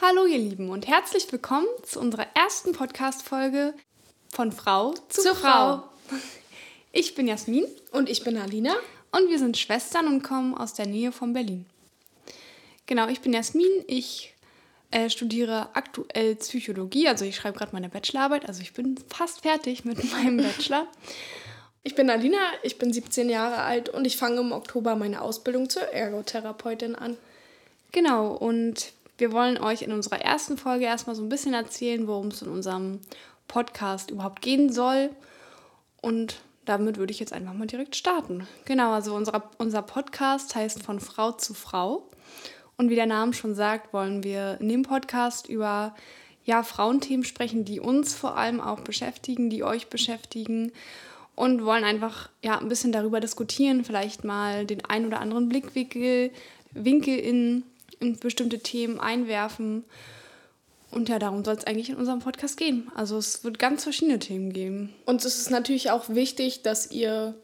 Hallo ihr Lieben und herzlich willkommen zu unserer ersten Podcast-Folge von Frau zu, Zu Frau. Frau. Ich bin Jasmin Und ich bin Alina. und wir sind Schwestern und kommen aus der Nähe von Berlin. Genau, ich bin Jasmin. Ich äh, studiere aktuell Psychologie, also ich schreibe gerade meine Bachelorarbeit, also ich bin fast fertig mit meinem Bachelor. Ich bin Alina, ich bin 17 Jahre alt und ich fange im Oktober meine Ausbildung zur Ergotherapeutin an. Genau, und wir wollen euch in unserer ersten Folge erstmal so ein bisschen erzählen, worum es in unserem Podcast überhaupt gehen soll. Und damit würde ich jetzt einfach mal direkt starten. Genau, also unser, unser Podcast heißt von Frau zu Frau. Und wie der Name schon sagt, wollen wir in dem Podcast über ja, Frauenthemen sprechen, die uns vor allem auch beschäftigen, die euch beschäftigen und wollen einfach ja, ein bisschen darüber diskutieren, vielleicht mal den ein oder anderen Blickwinkel Winkel in, in bestimmte Themen einwerfen. Und ja, darum soll es eigentlich in unserem Podcast gehen. Also es wird ganz verschiedene Themen geben. Und es ist natürlich auch wichtig, dass ihr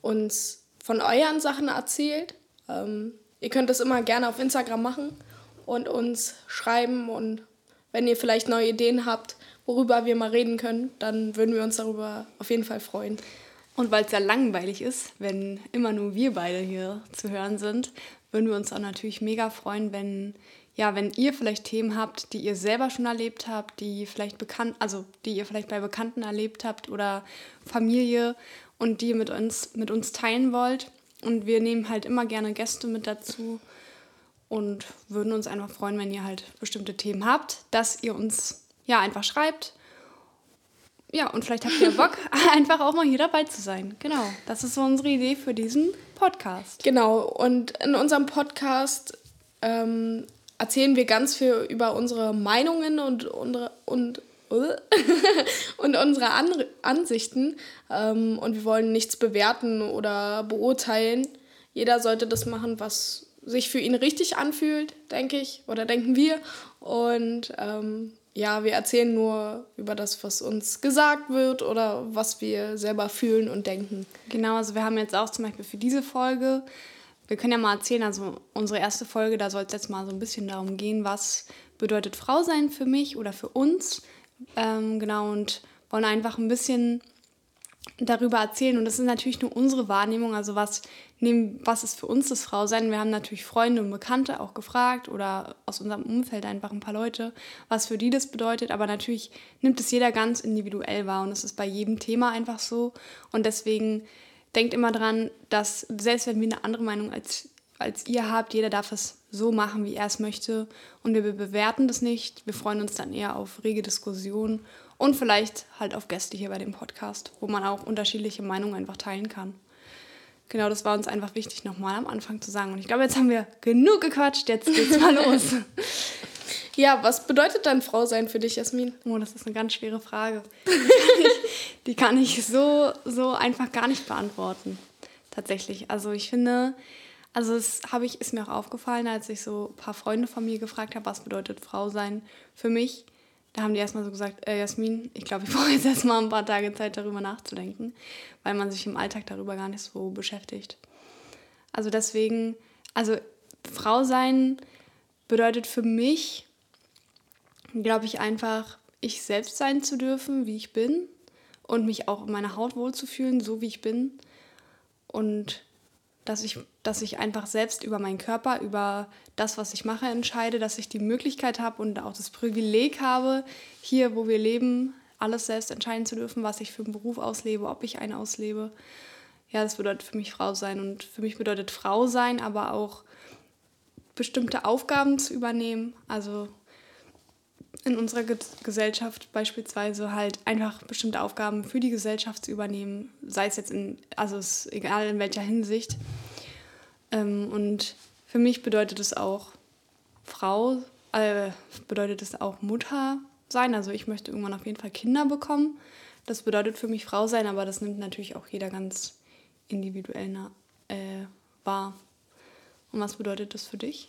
uns von euren Sachen erzählt. Ähm, ihr könnt das immer gerne auf Instagram machen und uns schreiben. Und wenn ihr vielleicht neue Ideen habt, worüber wir mal reden können, dann würden wir uns darüber auf jeden Fall freuen. Und weil es ja langweilig ist, wenn immer nur wir beide hier zu hören sind, würden wir uns auch natürlich mega freuen, wenn, ja, wenn ihr vielleicht Themen habt, die ihr selber schon erlebt habt, die vielleicht bekannt, also die ihr vielleicht bei Bekannten erlebt habt oder Familie und die ihr mit uns, mit uns teilen wollt. Und wir nehmen halt immer gerne Gäste mit dazu und würden uns einfach freuen, wenn ihr halt bestimmte Themen habt, dass ihr uns ja einfach schreibt. Ja, und vielleicht habt ihr Bock, einfach auch mal hier dabei zu sein. Genau, das ist so unsere Idee für diesen Podcast. Genau, und in unserem Podcast ähm, erzählen wir ganz viel über unsere Meinungen und unsere und, und unsere An Ansichten. Ähm, und wir wollen nichts bewerten oder beurteilen. Jeder sollte das machen, was sich für ihn richtig anfühlt, denke ich, oder denken wir. Und ähm, ja, wir erzählen nur über das, was uns gesagt wird oder was wir selber fühlen und denken. Genau, also wir haben jetzt auch zum Beispiel für diese Folge, wir können ja mal erzählen, also unsere erste Folge, da soll es jetzt mal so ein bisschen darum gehen, was bedeutet Frau sein für mich oder für uns. Ähm, genau, und wollen einfach ein bisschen darüber erzählen. Und das ist natürlich nur unsere Wahrnehmung, also was, nehmen, was ist für uns das Frausein. Wir haben natürlich Freunde und Bekannte auch gefragt oder aus unserem Umfeld einfach ein paar Leute, was für die das bedeutet. Aber natürlich nimmt es jeder ganz individuell wahr und es ist bei jedem Thema einfach so. Und deswegen denkt immer dran, dass selbst wenn wir eine andere Meinung als, als ihr habt, jeder darf es so machen, wie er es möchte. Und wir bewerten das nicht. Wir freuen uns dann eher auf rege Diskussionen und vielleicht halt auf Gäste hier bei dem Podcast, wo man auch unterschiedliche Meinungen einfach teilen kann. Genau, das war uns einfach wichtig, nochmal am Anfang zu sagen. Und ich glaube, jetzt haben wir genug gequatscht, jetzt geht's mal los. Ja, was bedeutet dann Frau sein für dich, Jasmin? Oh, das ist eine ganz schwere Frage. Die kann ich, die kann ich so, so einfach gar nicht beantworten. Tatsächlich. Also ich finde, also es habe ich, ist mir auch aufgefallen, als ich so ein paar Freunde von mir gefragt habe, was bedeutet Frau sein für mich. Da haben die erstmal so gesagt, äh, Jasmin, ich glaube, ich brauche jetzt erstmal ein paar Tage Zeit, darüber nachzudenken, weil man sich im Alltag darüber gar nicht so beschäftigt. Also deswegen, also Frau sein bedeutet für mich, glaube ich, einfach, ich selbst sein zu dürfen, wie ich bin und mich auch in meiner Haut wohlzufühlen, so wie ich bin. Und dass ich, dass ich einfach selbst über meinen Körper, über das, was ich mache, entscheide, dass ich die Möglichkeit habe und auch das Privileg habe, hier, wo wir leben, alles selbst entscheiden zu dürfen, was ich für einen Beruf auslebe, ob ich einen auslebe. Ja, das bedeutet für mich Frau sein. Und für mich bedeutet Frau sein, aber auch bestimmte Aufgaben zu übernehmen. Also in unserer Ge Gesellschaft beispielsweise halt einfach bestimmte Aufgaben für die Gesellschaft zu übernehmen, sei es jetzt in, also es egal in welcher Hinsicht. Ähm, und für mich bedeutet es auch Frau, äh, bedeutet es auch Mutter sein. Also ich möchte irgendwann auf jeden Fall Kinder bekommen. Das bedeutet für mich Frau sein, aber das nimmt natürlich auch jeder ganz individuell äh, wahr. Und was bedeutet das für dich?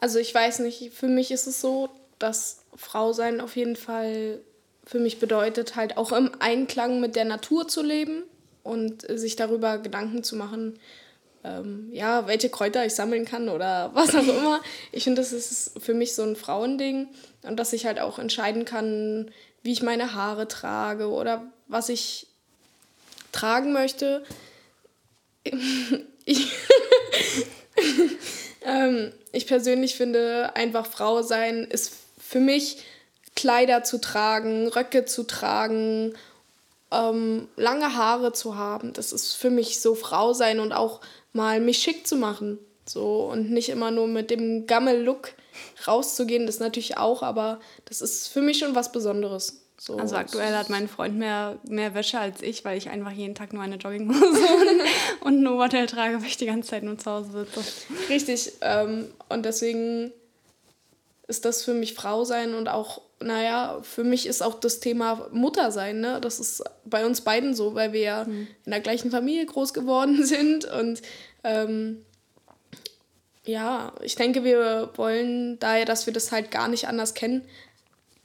Also ich weiß nicht, für mich ist es so, dass Frau sein auf jeden Fall für mich bedeutet, halt auch im Einklang mit der Natur zu leben und sich darüber Gedanken zu machen, ähm, ja, welche Kräuter ich sammeln kann oder was auch immer. Ich finde, das ist für mich so ein Frauending und dass ich halt auch entscheiden kann, wie ich meine Haare trage oder was ich tragen möchte. Ich, ähm, ich persönlich finde, einfach Frau sein ist für mich Kleider zu tragen, Röcke zu tragen, ähm, lange Haare zu haben. Das ist für mich so Frau sein und auch mal mich schick zu machen. So und nicht immer nur mit dem Gammel-Look rauszugehen, das natürlich auch, aber das ist für mich schon was Besonderes. So. Also aktuell hat mein Freund mehr, mehr Wäsche als ich, weil ich einfach jeden Tag nur eine Jogginghose und, ein Oberteil trage, weil ich die ganze Zeit nur zu Hause sitze. Richtig. Ähm, und deswegen ist das für mich Frau sein und auch, naja, für mich ist auch das Thema Mutter sein, ne? Das ist bei uns beiden so, weil wir ja mhm. in der gleichen Familie groß geworden sind und ähm, ja, ich denke, wir wollen daher, dass wir das halt gar nicht anders kennen,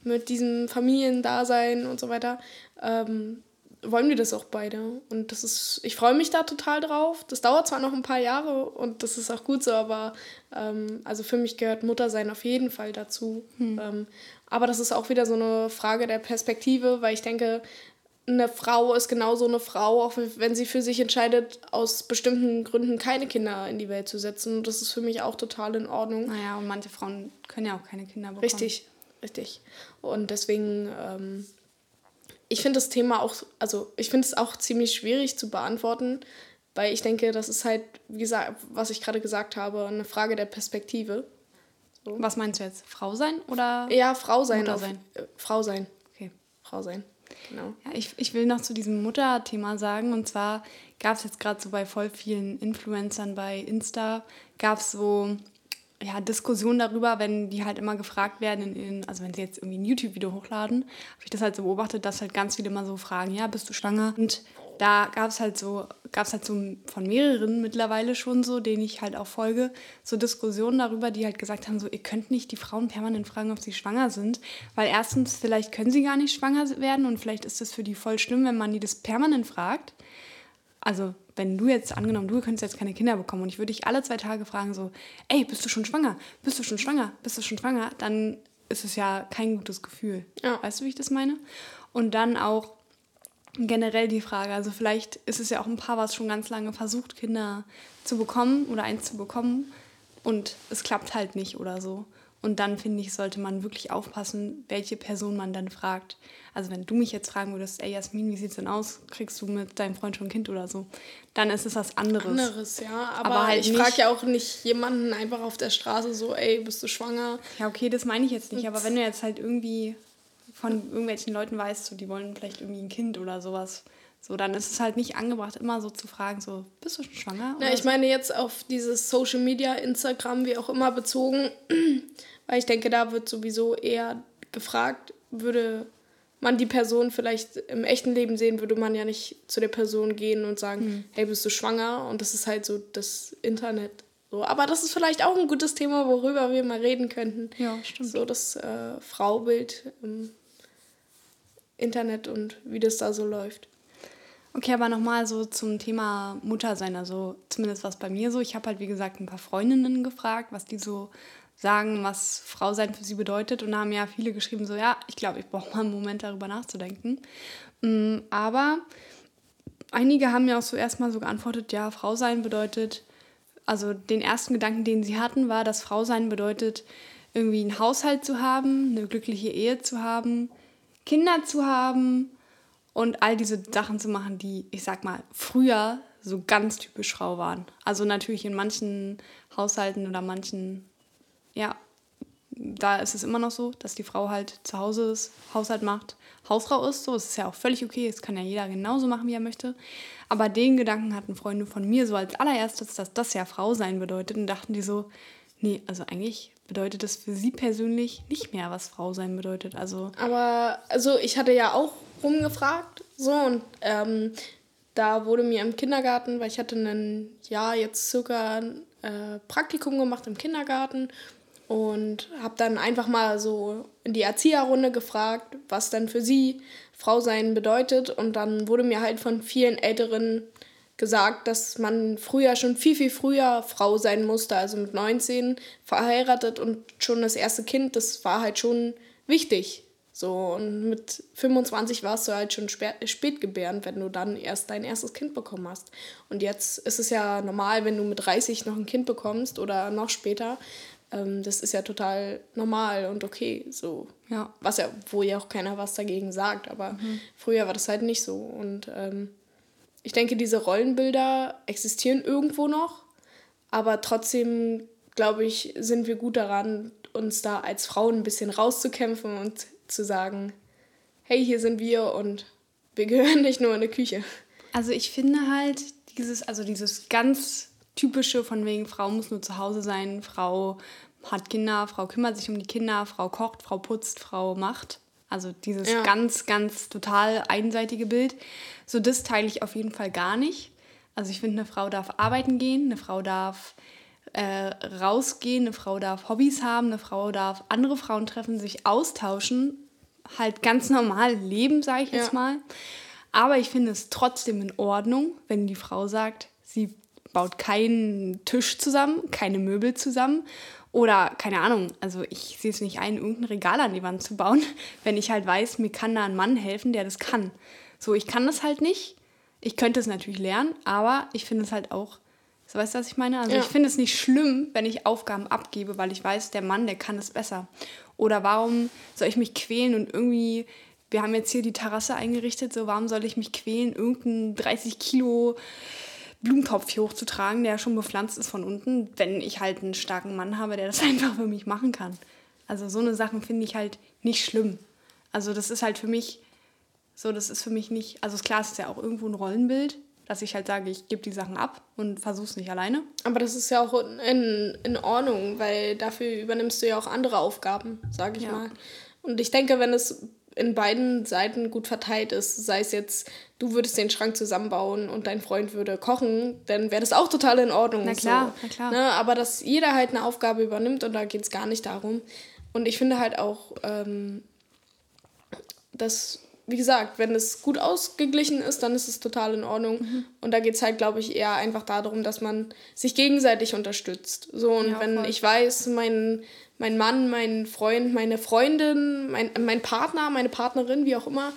mit diesem Familiendasein und so weiter, ähm, wollen wir das auch beide. Und das ist, ich freue mich da total drauf. Das dauert zwar noch ein paar Jahre und das ist auch gut so, aber ähm, also für mich gehört Muttersein auf jeden Fall dazu. Hm. Ähm, aber das ist auch wieder so eine Frage der Perspektive, weil ich denke, eine Frau ist genauso eine Frau, auch wenn sie für sich entscheidet, aus bestimmten Gründen keine Kinder in die Welt zu setzen. Und das ist für mich auch total in Ordnung. Naja, und manche Frauen können ja auch keine Kinder bekommen. Richtig, richtig. Und deswegen, ähm, ich finde das Thema auch, also ich finde es auch ziemlich schwierig zu beantworten, weil ich denke, das ist halt, wie gesagt, was ich gerade gesagt habe, eine Frage der Perspektive. So. Was meinst du jetzt? Frau sein oder? Ja, Frau sein. Mutter sein. Auf, äh, Frau sein. Okay. Frau sein. Genau. Ja, ich, ich will noch zu diesem Mutterthema sagen. Und zwar gab es jetzt gerade so bei voll vielen Influencern bei Insta, gab es so ja, Diskussionen darüber, wenn die halt immer gefragt werden, in, also wenn sie jetzt irgendwie ein YouTube-Video hochladen, habe ich das halt so beobachtet, dass halt ganz viele immer so fragen, ja, bist du schwanger? Und da gab es halt so, gab es halt so von mehreren mittlerweile schon so, denen ich halt auch folge, so Diskussionen darüber, die halt gesagt haben, so, ihr könnt nicht die Frauen permanent fragen, ob sie schwanger sind, weil erstens, vielleicht können sie gar nicht schwanger werden und vielleicht ist das für die voll schlimm, wenn man die das permanent fragt. Also wenn du jetzt angenommen, du könntest jetzt keine Kinder bekommen und ich würde dich alle zwei Tage fragen, so, ey, bist du schon schwanger? Bist du schon schwanger? Bist du schon schwanger? Dann ist es ja kein gutes Gefühl. Ja. Weißt du, wie ich das meine? Und dann auch generell die Frage, also vielleicht ist es ja auch ein Paar, was schon ganz lange versucht, Kinder zu bekommen oder eins zu bekommen und es klappt halt nicht oder so. Und dann finde ich, sollte man wirklich aufpassen, welche Person man dann fragt. Also wenn du mich jetzt fragen würdest, ey Jasmin, wie sieht's denn aus? Kriegst du mit deinem Freund schon ein Kind oder so? Dann ist es was anderes. Anderes, ja. Aber, aber halt ich frage ja auch nicht jemanden einfach auf der Straße so, ey, bist du schwanger? Ja, okay, das meine ich jetzt nicht. Aber wenn du jetzt halt irgendwie von irgendwelchen Leuten weißt, so, die wollen vielleicht irgendwie ein Kind oder sowas, so, dann ist es halt nicht angebracht, immer so zu fragen, so, bist du schon schwanger? Na, ich meine jetzt auf dieses Social Media, Instagram, wie auch immer bezogen, weil ich denke, da wird sowieso eher gefragt, würde man die Person vielleicht im echten Leben sehen, würde man ja nicht zu der Person gehen und sagen, mhm. hey, bist du schwanger? Und das ist halt so das Internet. So. Aber das ist vielleicht auch ein gutes Thema, worüber wir mal reden könnten. Ja, stimmt. So das äh, Fraubild im Internet und wie das da so läuft. Okay, aber nochmal so zum Thema Muttersein, also zumindest was bei mir so. Ich habe halt, wie gesagt, ein paar Freundinnen gefragt, was die so sagen, was Frau sein für sie bedeutet. Und da haben ja viele geschrieben, so ja, ich glaube, ich brauche mal einen Moment darüber nachzudenken. Mm, aber einige haben ja auch so erstmal so geantwortet, ja, Frau sein bedeutet, also den ersten Gedanken, den sie hatten, war, dass Frau sein bedeutet, irgendwie einen Haushalt zu haben, eine glückliche Ehe zu haben, Kinder zu haben und all diese Sachen zu machen, die, ich sag mal, früher so ganz typisch Frau waren. Also natürlich in manchen Haushalten oder manchen ja, da ist es immer noch so, dass die Frau halt zu Hause ist, Haushalt macht, Hausfrau ist. So, es ist ja auch völlig okay. Es kann ja jeder genauso machen, wie er möchte. Aber den Gedanken hatten Freunde von mir so als allererstes, dass das ja Frau sein bedeutet und dachten die so, nee, also eigentlich bedeutet das für sie persönlich nicht mehr, was Frau sein bedeutet. Also Aber also ich hatte ja auch rumgefragt so und ähm, da wurde mir im Kindergarten, weil ich hatte ein Jahr jetzt circa äh, Praktikum gemacht im Kindergarten und habe dann einfach mal so in die Erzieherrunde gefragt, was dann für sie Frau sein bedeutet. Und dann wurde mir halt von vielen Älteren gesagt, dass man früher schon viel, viel früher Frau sein musste, also mit 19 verheiratet und schon das erste Kind, das war halt schon wichtig. So, und mit 25 warst du halt schon spät gebärend, wenn du dann erst dein erstes Kind bekommen hast. Und jetzt ist es ja normal, wenn du mit 30 noch ein Kind bekommst oder noch später. Ähm, das ist ja total normal und okay. So. Ja. Was ja, wo ja auch keiner was dagegen sagt. Aber mhm. früher war das halt nicht so. Und ähm, ich denke, diese Rollenbilder existieren irgendwo noch, aber trotzdem, glaube ich, sind wir gut daran, uns da als Frauen ein bisschen rauszukämpfen und zu sagen, hey, hier sind wir und wir gehören nicht nur in eine Küche. Also ich finde halt dieses, also dieses ganz typische von wegen, Frau muss nur zu Hause sein, Frau hat Kinder, Frau kümmert sich um die Kinder, Frau kocht, Frau putzt, Frau macht. Also dieses ja. ganz, ganz total einseitige Bild. So das teile ich auf jeden Fall gar nicht. Also ich finde, eine Frau darf arbeiten gehen, eine Frau darf äh, rausgehen, eine Frau darf Hobbys haben, eine Frau darf andere Frauen treffen, sich austauschen, halt ganz normal leben, sage ich ja. jetzt mal. Aber ich finde es trotzdem in Ordnung, wenn die Frau sagt, sie baut keinen Tisch zusammen, keine Möbel zusammen oder keine Ahnung, also ich sehe es nicht ein, irgendein Regal an die Wand zu bauen, wenn ich halt weiß, mir kann da ein Mann helfen, der das kann. So, ich kann das halt nicht. Ich könnte es natürlich lernen, aber ich finde es halt auch, so weißt du, was ich meine? Also ja. ich finde es nicht schlimm, wenn ich Aufgaben abgebe, weil ich weiß, der Mann, der kann es besser. Oder warum soll ich mich quälen und irgendwie, wir haben jetzt hier die Terrasse eingerichtet, so warum soll ich mich quälen, irgendein 30 Kilo Blumentopf hier hochzutragen, der schon bepflanzt ist von unten, wenn ich halt einen starken Mann habe, der das einfach für mich machen kann. Also so eine Sachen finde ich halt nicht schlimm. Also das ist halt für mich so, das ist für mich nicht, also klar, es ist ja auch irgendwo ein Rollenbild, dass ich halt sage, ich gebe die Sachen ab und versuche es nicht alleine. Aber das ist ja auch in, in Ordnung, weil dafür übernimmst du ja auch andere Aufgaben, sage ich ja. mal. Und ich denke, wenn es in beiden Seiten gut verteilt ist. Sei es jetzt, du würdest den Schrank zusammenbauen und dein Freund würde kochen, dann wäre das auch total in Ordnung. Na klar, so. na klar. Ne? Aber dass jeder halt eine Aufgabe übernimmt und da geht es gar nicht darum. Und ich finde halt auch, ähm, dass, wie gesagt, wenn es gut ausgeglichen ist, dann ist es total in Ordnung. Mhm. Und da geht es halt, glaube ich, eher einfach darum, dass man sich gegenseitig unterstützt. So, und ja, wenn voll. ich weiß, mein mein Mann, mein Freund, meine Freundin, mein, mein Partner, meine Partnerin, wie auch immer,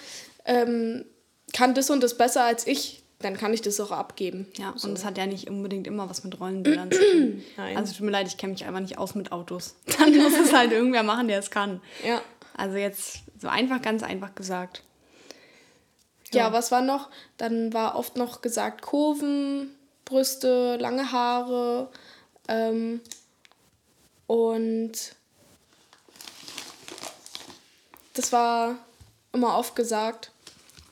ähm, kann das und das besser als ich, dann kann ich das auch abgeben. Ja, so. und das hat ja nicht unbedingt immer was mit Rollenbildern zu tun. Nein. Also tut mir leid, ich kenne mich einfach nicht aus mit Autos. Dann muss es halt irgendwer machen, der es kann. Ja. Also jetzt so einfach, ganz einfach gesagt. Ja. ja, was war noch? Dann war oft noch gesagt Kurven, Brüste, lange Haare. Ähm, und das war immer oft gesagt.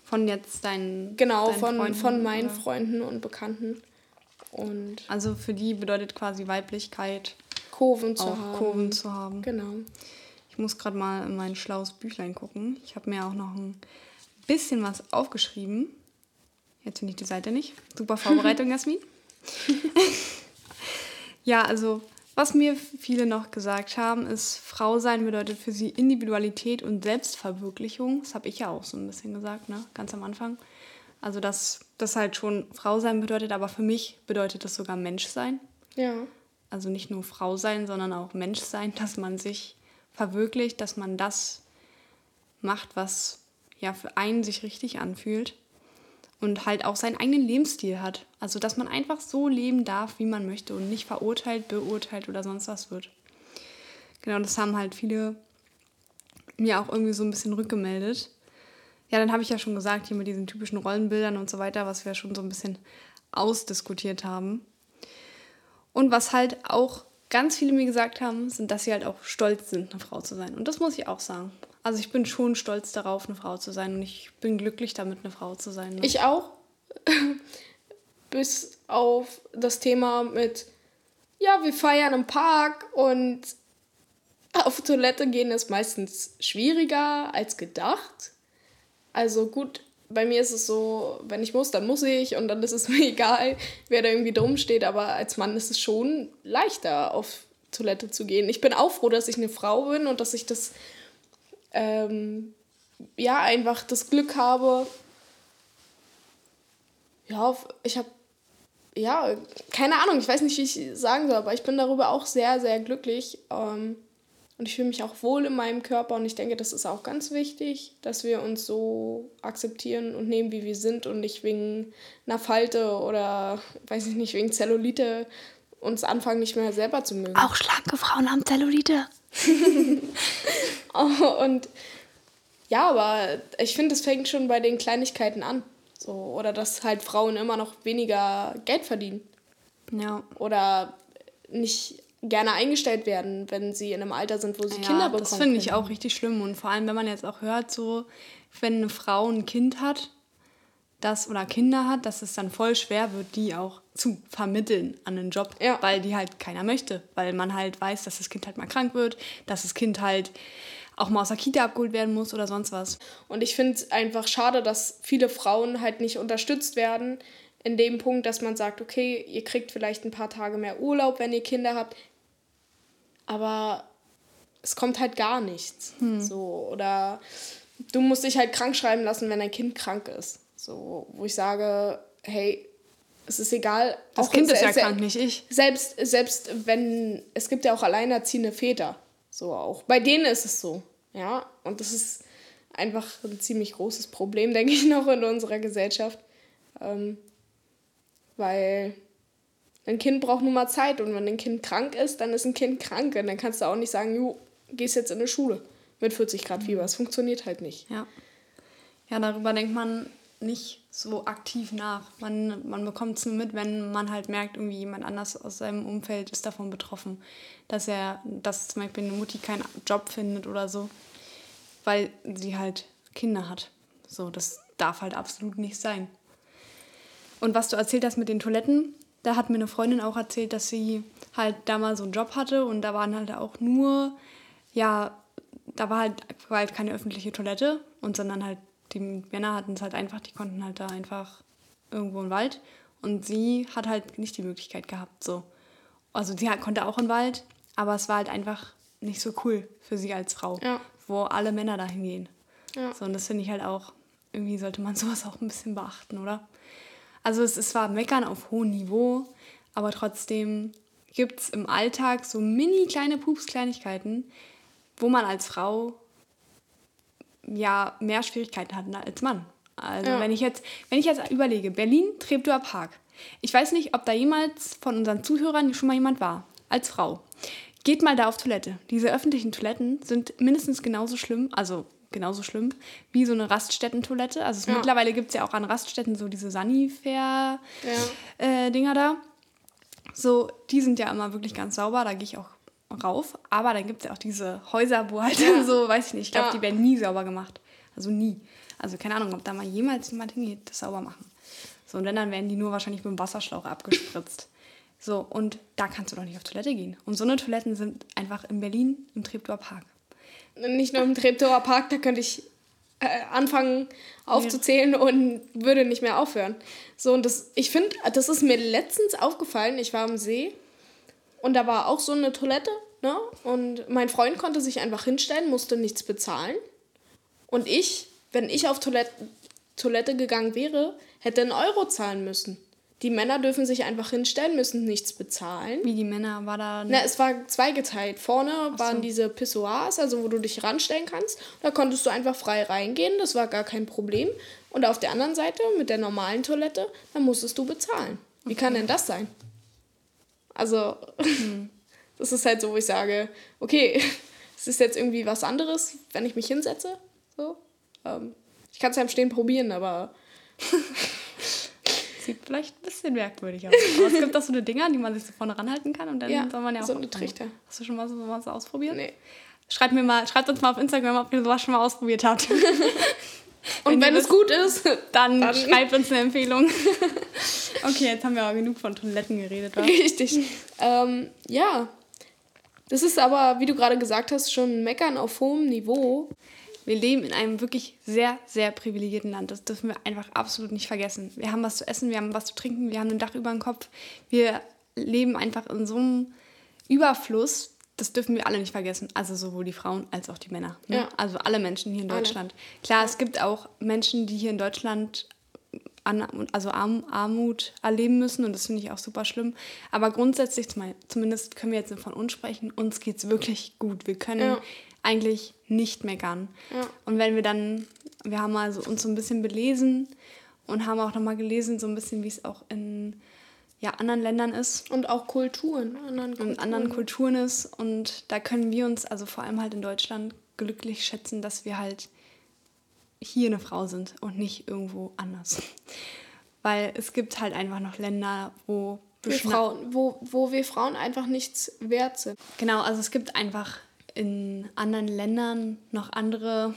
Von jetzt deinen Genau, deinen von, Freunden, von meinen oder? Freunden und Bekannten. Und also für die bedeutet quasi Weiblichkeit Kurven zu haben. Kurven zu haben. Genau. Ich muss gerade mal in mein schlaues Büchlein gucken. Ich habe mir auch noch ein bisschen was aufgeschrieben. Jetzt finde ich die Seite nicht. Super Vorbereitung, Jasmin. ja, also was mir viele noch gesagt haben, ist, Frau sein bedeutet für sie Individualität und Selbstverwirklichung. Das habe ich ja auch so ein bisschen gesagt, ne? ganz am Anfang. Also, dass das halt schon Frau sein bedeutet, aber für mich bedeutet das sogar Mensch sein. Ja. Also nicht nur Frau sein, sondern auch Mensch sein, dass man sich verwirklicht, dass man das macht, was ja für einen sich richtig anfühlt und halt auch seinen eigenen Lebensstil hat. Also, dass man einfach so leben darf, wie man möchte und nicht verurteilt, beurteilt oder sonst was wird. Genau, das haben halt viele mir auch irgendwie so ein bisschen rückgemeldet. Ja, dann habe ich ja schon gesagt, hier mit diesen typischen Rollenbildern und so weiter, was wir schon so ein bisschen ausdiskutiert haben. Und was halt auch ganz viele mir gesagt haben, sind, dass sie halt auch stolz sind, eine Frau zu sein. Und das muss ich auch sagen. Also ich bin schon stolz darauf, eine Frau zu sein und ich bin glücklich damit, eine Frau zu sein. Ne? Ich auch. Bis auf das Thema mit, ja, wir feiern im Park und auf Toilette gehen ist meistens schwieriger als gedacht. Also gut, bei mir ist es so, wenn ich muss, dann muss ich und dann ist es mir egal, wer da irgendwie drum steht. Aber als Mann ist es schon leichter, auf Toilette zu gehen. Ich bin auch froh, dass ich eine Frau bin und dass ich das ähm, ja, einfach das Glück habe, ja, ich habe ja, keine Ahnung, ich weiß nicht, wie ich sagen soll, aber ich bin darüber auch sehr, sehr glücklich. Ähm, und ich fühle mich auch wohl in meinem Körper und ich denke, das ist auch ganz wichtig, dass wir uns so akzeptieren und nehmen, wie wir sind und nicht wegen einer Falte oder, weiß ich nicht, wegen Zellulite uns anfangen, nicht mehr selber zu mögen. Auch schlanke Frauen haben Zellulite. und ja, aber ich finde, es fängt schon bei den Kleinigkeiten an. So, oder dass halt Frauen immer noch weniger Geld verdienen. Ja. Oder nicht gerne eingestellt werden, wenn sie in einem Alter sind, wo sie ja, Kinder bekommen. Das finde ich auch richtig schlimm. Und vor allem, wenn man jetzt auch hört, so, wenn eine Frau ein Kind hat, das oder Kinder hat, dass es dann voll schwer wird, die auch zu vermitteln an einen Job, ja. weil die halt keiner möchte, weil man halt weiß, dass das Kind halt mal krank wird, dass das Kind halt auch mal aus der Kita abgeholt werden muss oder sonst was. Und ich finde es einfach schade, dass viele Frauen halt nicht unterstützt werden in dem Punkt, dass man sagt, okay, ihr kriegt vielleicht ein paar Tage mehr Urlaub, wenn ihr Kinder habt, aber es kommt halt gar nichts. Hm. So, oder du musst dich halt krank schreiben lassen, wenn dein Kind krank ist. So, wo ich sage, hey, es ist egal. Das Kind ist ja krank, nicht ich. Selbst, selbst wenn, es gibt ja auch alleinerziehende Väter. So auch. Bei denen ist es so. Ja, und das ist einfach ein ziemlich großes Problem, denke ich, noch in unserer Gesellschaft. Ähm, weil ein Kind braucht nun mal Zeit und wenn ein Kind krank ist, dann ist ein Kind krank und dann kannst du auch nicht sagen, du gehst jetzt in eine Schule mit 40 Grad Fieber. Es funktioniert halt nicht. Ja. Ja, darüber denkt man nicht so aktiv nach. Man, man bekommt es nur mit, wenn man halt merkt, irgendwie jemand anders aus seinem Umfeld ist davon betroffen. Dass er, dass zum Beispiel eine Mutti keinen Job findet oder so, weil sie halt Kinder hat. So, das darf halt absolut nicht sein. Und was du erzählt hast mit den Toiletten, da hat mir eine Freundin auch erzählt, dass sie halt da mal so einen Job hatte und da waren halt auch nur, ja, da war halt, war halt keine öffentliche Toilette und sondern halt die Männer hatten es halt einfach, die konnten halt da einfach irgendwo im Wald und sie hat halt nicht die Möglichkeit gehabt, so. Also sie konnte auch im Wald, aber es war halt einfach nicht so cool für sie als Frau, ja. wo alle Männer dahin gehen. Ja. So, und das finde ich halt auch, irgendwie sollte man sowas auch ein bisschen beachten, oder? Also es ist zwar Meckern auf hohem Niveau, aber trotzdem gibt es im Alltag so mini kleine Pups-Kleinigkeiten, wo man als Frau ja mehr Schwierigkeiten hat als Mann. Also ja. wenn ich jetzt, wenn ich jetzt überlege, Berlin, Treptower Park. Ich weiß nicht, ob da jemals von unseren Zuhörern schon mal jemand war, als Frau. Geht mal da auf Toilette. Diese öffentlichen Toiletten sind mindestens genauso schlimm, also genauso schlimm, wie so eine Raststättentoilette. Also ja. mittlerweile gibt es ja auch an Raststätten so diese Sanifair-Dinger ja. äh, da. So, die sind ja immer wirklich ganz sauber, da gehe ich auch rauf. Aber dann gibt es ja auch diese Häuser, wo halt ja. so, weiß ich nicht, ich glaube, die werden nie sauber gemacht. Also nie. Also keine Ahnung, ob da mal jemals jemand hingeht, das sauber machen. So, und wenn, dann werden die nur wahrscheinlich mit dem Wasserschlauch abgespritzt. So, und da kannst du doch nicht auf Toilette gehen. Und so eine Toiletten sind einfach in Berlin im Treptower Park nicht nur im Treptower Park, da könnte ich äh, anfangen aufzuzählen ja. und würde nicht mehr aufhören. So, und das, ich finde, das ist mir letztens aufgefallen, ich war am See und da war auch so eine Toilette, ne? Und mein Freund konnte sich einfach hinstellen, musste nichts bezahlen. Und ich, wenn ich auf Toilette, Toilette gegangen wäre, hätte einen Euro zahlen müssen. Die Männer dürfen sich einfach hinstellen, müssen nichts bezahlen. Wie die Männer war da? Na, es war zweigeteilt. Vorne so. waren diese Pissoirs, also wo du dich ranstellen kannst. Da konntest du einfach frei reingehen, das war gar kein Problem. Und auf der anderen Seite mit der normalen Toilette, da musstest du bezahlen. Wie okay. kann denn das sein? Also, hm. das ist halt so, wo ich sage, okay, es ist jetzt irgendwie was anderes, wenn ich mich hinsetze. So. Ähm, ich kann es ja im Stehen probieren, aber Sieht vielleicht ein bisschen merkwürdig aus. Aber es gibt auch so eine Dinger, die man sich so vorne ranhalten kann und dann ja, soll man ja auch. So eine Trichter. Hast du schon mal sowas ausprobiert? Nee. Schreibt, mir mal, schreibt uns mal auf Instagram, ob ihr sowas schon mal ausprobiert habt. Und wenn, wenn es gut ist, dann, dann, schreibt uns eine Empfehlung. okay, jetzt haben wir aber genug von Toiletten geredet. Oder? Richtig. Ähm, ja. Das ist aber, wie du gerade gesagt hast, schon Meckern auf hohem Niveau wir leben in einem wirklich sehr, sehr privilegierten Land. Das dürfen wir einfach absolut nicht vergessen. Wir haben was zu essen, wir haben was zu trinken, wir haben ein Dach über dem Kopf. Wir leben einfach in so einem Überfluss. Das dürfen wir alle nicht vergessen. Also sowohl die Frauen als auch die Männer. Ne? Ja. Also alle Menschen hier in Deutschland. Alle. Klar, es gibt auch Menschen, die hier in Deutschland an, also Arm, Armut erleben müssen und das finde ich auch super schlimm. Aber grundsätzlich, zumindest können wir jetzt von uns sprechen, uns geht es wirklich gut. Wir können ja. eigentlich nicht meckern. Ja. Und wenn wir dann, wir haben also uns so ein bisschen belesen und haben auch nochmal gelesen, so ein bisschen, wie es auch in ja, anderen Ländern ist. Und auch Kulturen. Anderen Kulturen. Und anderen Kulturen ist. Und da können wir uns, also vor allem halt in Deutschland, glücklich schätzen, dass wir halt hier eine Frau sind und nicht irgendwo anders. Weil es gibt halt einfach noch Länder, wo wir Frauen, wo, wo wir Frauen einfach nichts wert sind. Genau, also es gibt einfach in anderen Ländern noch andere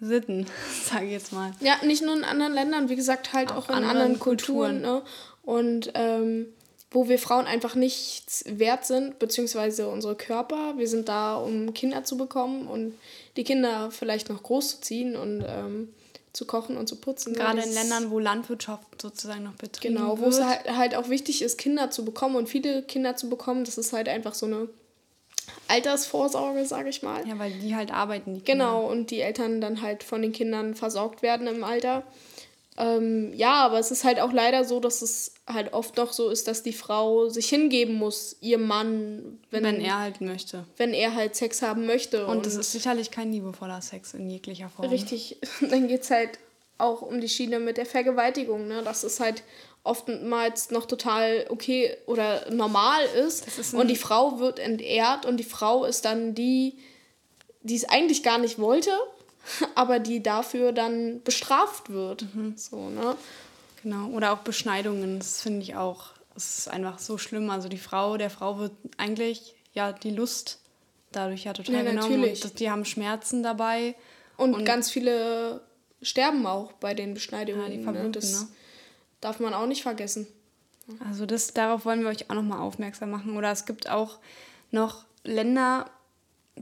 Sitten, sage ich jetzt mal. Ja, nicht nur in anderen Ländern, wie gesagt, halt auch, auch in anderen, anderen Kulturen. Kulturen. Ne? Und ähm, wo wir Frauen einfach nichts wert sind, beziehungsweise unsere Körper. Wir sind da, um Kinder zu bekommen und die Kinder vielleicht noch groß zu ziehen und ähm, zu kochen und zu putzen. Gerade in Ländern, wo Landwirtschaft sozusagen noch betrieben genau, wird. Genau, wo es halt, halt auch wichtig ist, Kinder zu bekommen und viele Kinder zu bekommen. Das ist halt einfach so eine Altersvorsorge, sage ich mal. Ja, weil die halt arbeiten. Die genau, und die Eltern dann halt von den Kindern versorgt werden im Alter. Ähm, ja, aber es ist halt auch leider so, dass es halt oft doch so ist, dass die Frau sich hingeben muss, ihr Mann, wenn, wenn er halt möchte. Wenn er halt Sex haben möchte. Und es ist sicherlich kein liebevoller Sex in jeglicher Form. Richtig. Dann geht es halt auch um die Schiene mit der Vergewaltigung. Ne? Das ist halt oftmals noch total okay oder normal ist. ist und die Frau wird entehrt und die Frau ist dann die, die es eigentlich gar nicht wollte aber die dafür dann bestraft wird. Mhm. So, ne? Genau. Oder auch Beschneidungen, das finde ich auch. Es ist einfach so schlimm. Also die Frau, der Frau wird eigentlich ja die Lust dadurch ja total ja, genommen. Natürlich. Und die haben Schmerzen dabei. Und, und, ganz viele sterben auch bei den Beschneidungen. Ja, die ne? Das ne? darf man auch nicht vergessen. Also das, darauf wollen wir euch auch nochmal aufmerksam machen. Oder es gibt auch noch Länder,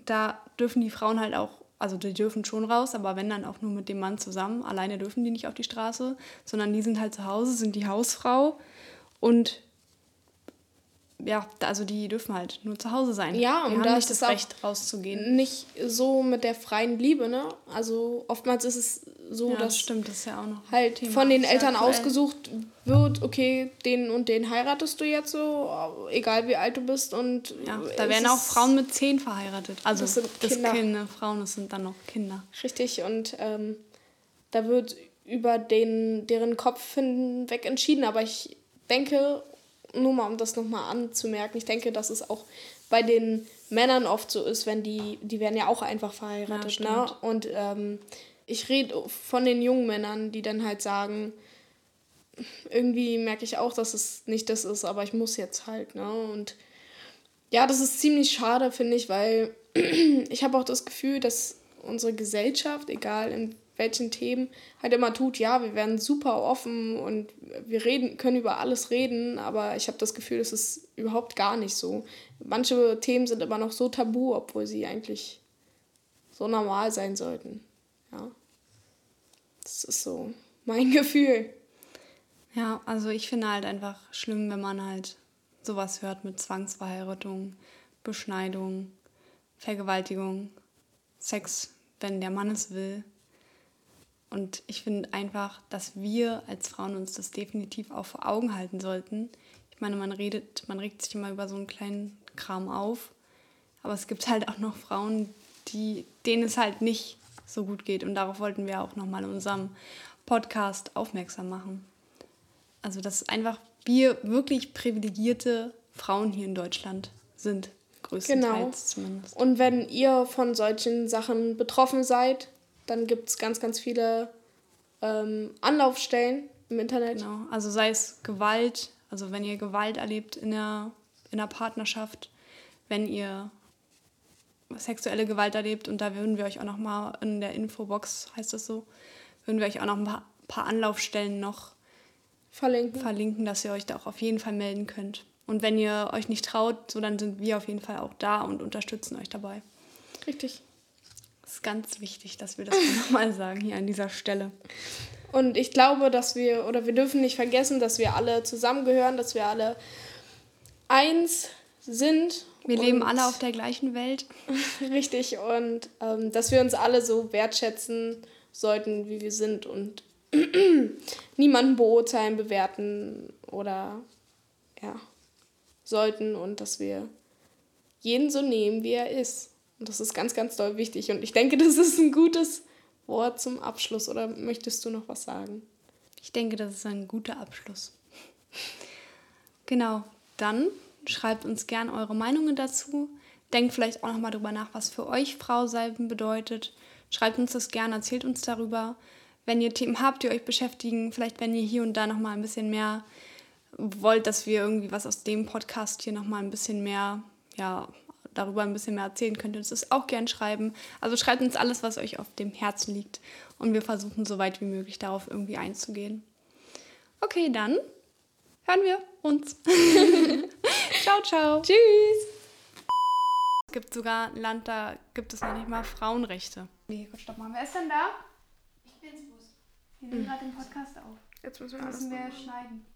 da dürfen die Frauen halt auch also die dürfen schon raus, aber wenn dann auch nur mit dem Mann zusammen. Alleine dürfen die nicht auf die Straße, sondern die sind halt zu Hause, sind die Hausfrau und ja, also die dürfen halt nur zu Hause sein. Ja, die und haben da nicht das Recht rauszugehen. Nicht so mit der freien Liebe, ne? Also oftmals ist es so, ja, dass das stimmt, das ist ja auch noch halt Thema. von den Eltern ausgesucht wird, okay, den und den heiratest du jetzt so, egal wie alt du bist und ja, da werden auch Frauen mit zehn verheiratet. Also das sind das Kinder. Kinder. Frauen, das sind dann noch Kinder. Richtig und ähm, da wird über den deren Kopf hinweg entschieden, aber ich denke nur mal um das nochmal anzumerken, ich denke, dass es auch bei den Männern oft so ist, wenn die, die werden ja auch einfach verheiratet, ja, ne? Und ähm, ich rede von den jungen Männern, die dann halt sagen, irgendwie merke ich auch, dass es nicht das ist, aber ich muss jetzt halt, ne? Und ja, das ist ziemlich schade, finde ich, weil ich habe auch das Gefühl, dass unsere Gesellschaft, egal in welchen Themen halt immer tut, ja, wir werden super offen und wir reden, können über alles reden, aber ich habe das Gefühl, das ist überhaupt gar nicht so. Manche Themen sind immer noch so tabu, obwohl sie eigentlich so normal sein sollten. Ja. Das ist so mein Gefühl. Ja, also ich finde halt einfach schlimm, wenn man halt sowas hört mit Zwangsverheiratung, Beschneidung, Vergewaltigung, Sex, wenn der Mann es will. Und ich finde einfach, dass wir als Frauen uns das definitiv auch vor Augen halten sollten. Ich meine, man redet, man regt sich immer über so einen kleinen Kram auf. Aber es gibt halt auch noch Frauen, die, denen es halt nicht so gut geht. Und darauf wollten wir auch nochmal in unserem Podcast aufmerksam machen. Also, dass einfach wir wirklich privilegierte Frauen hier in Deutschland sind. Größtenteils genau. zumindest. Und wenn ihr von solchen Sachen betroffen seid, dann gibt es ganz, ganz viele ähm, Anlaufstellen im Internet. Genau, also sei es Gewalt, also wenn ihr Gewalt erlebt in der, in der Partnerschaft, wenn ihr sexuelle Gewalt erlebt und da würden wir euch auch noch mal in der Infobox, heißt das so, würden wir euch auch noch ein paar, paar Anlaufstellen noch verlinken. verlinken, dass ihr euch da auch auf jeden Fall melden könnt. Und wenn ihr euch nicht traut, so dann sind wir auf jeden Fall auch da und unterstützen euch dabei. Richtig. Das ist ganz wichtig, dass wir das nochmal sagen hier an dieser Stelle. Und ich glaube, dass wir, oder wir dürfen nicht vergessen, dass wir alle zusammengehören, dass wir alle eins sind. Wir leben alle auf der gleichen Welt. Richtig, und ähm, dass wir uns alle so wertschätzen sollten, wie wir sind und niemanden beurteilen, bewerten oder ja, sollten und dass wir jeden so nehmen, wie er ist. Und das ist ganz, ganz doll wichtig. Und ich denke, das ist ein gutes Wort zum Abschluss. Oder möchtest du noch was sagen? Ich denke, das ist ein guter Abschluss. genau, dann schreibt uns gern eure Meinungen dazu. Denkt vielleicht auch nochmal darüber nach, was für euch Frau sein bedeutet. Schreibt uns das gerne, erzählt uns darüber. Wenn ihr Themen habt, die euch beschäftigen, vielleicht wenn ihr hier und da nochmal ein bisschen mehr wollt, dass wir irgendwie was aus dem Podcast hier nochmal ein bisschen mehr, ja, darüber ein bisschen mehr erzählen, könnt ihr uns das auch gerne schreiben. Also schreibt uns alles, was euch auf dem Herzen liegt. Und wir versuchen so weit wie möglich darauf irgendwie einzugehen. Okay, dann hören wir uns. ciao, ciao. Tschüss. Es gibt sogar ein Land, da gibt es noch nicht mal Frauenrechte. Nee, Gott, stopp mal. Wer ist denn da? Ich bin's, Bus. Wir nehmen gerade den Podcast auf. Jetzt müssen wir, müssen wir schneiden.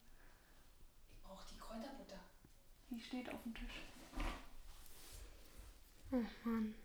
Ich brauche die Kräuterbutter. Die steht auf dem Tisch. 哦，妈。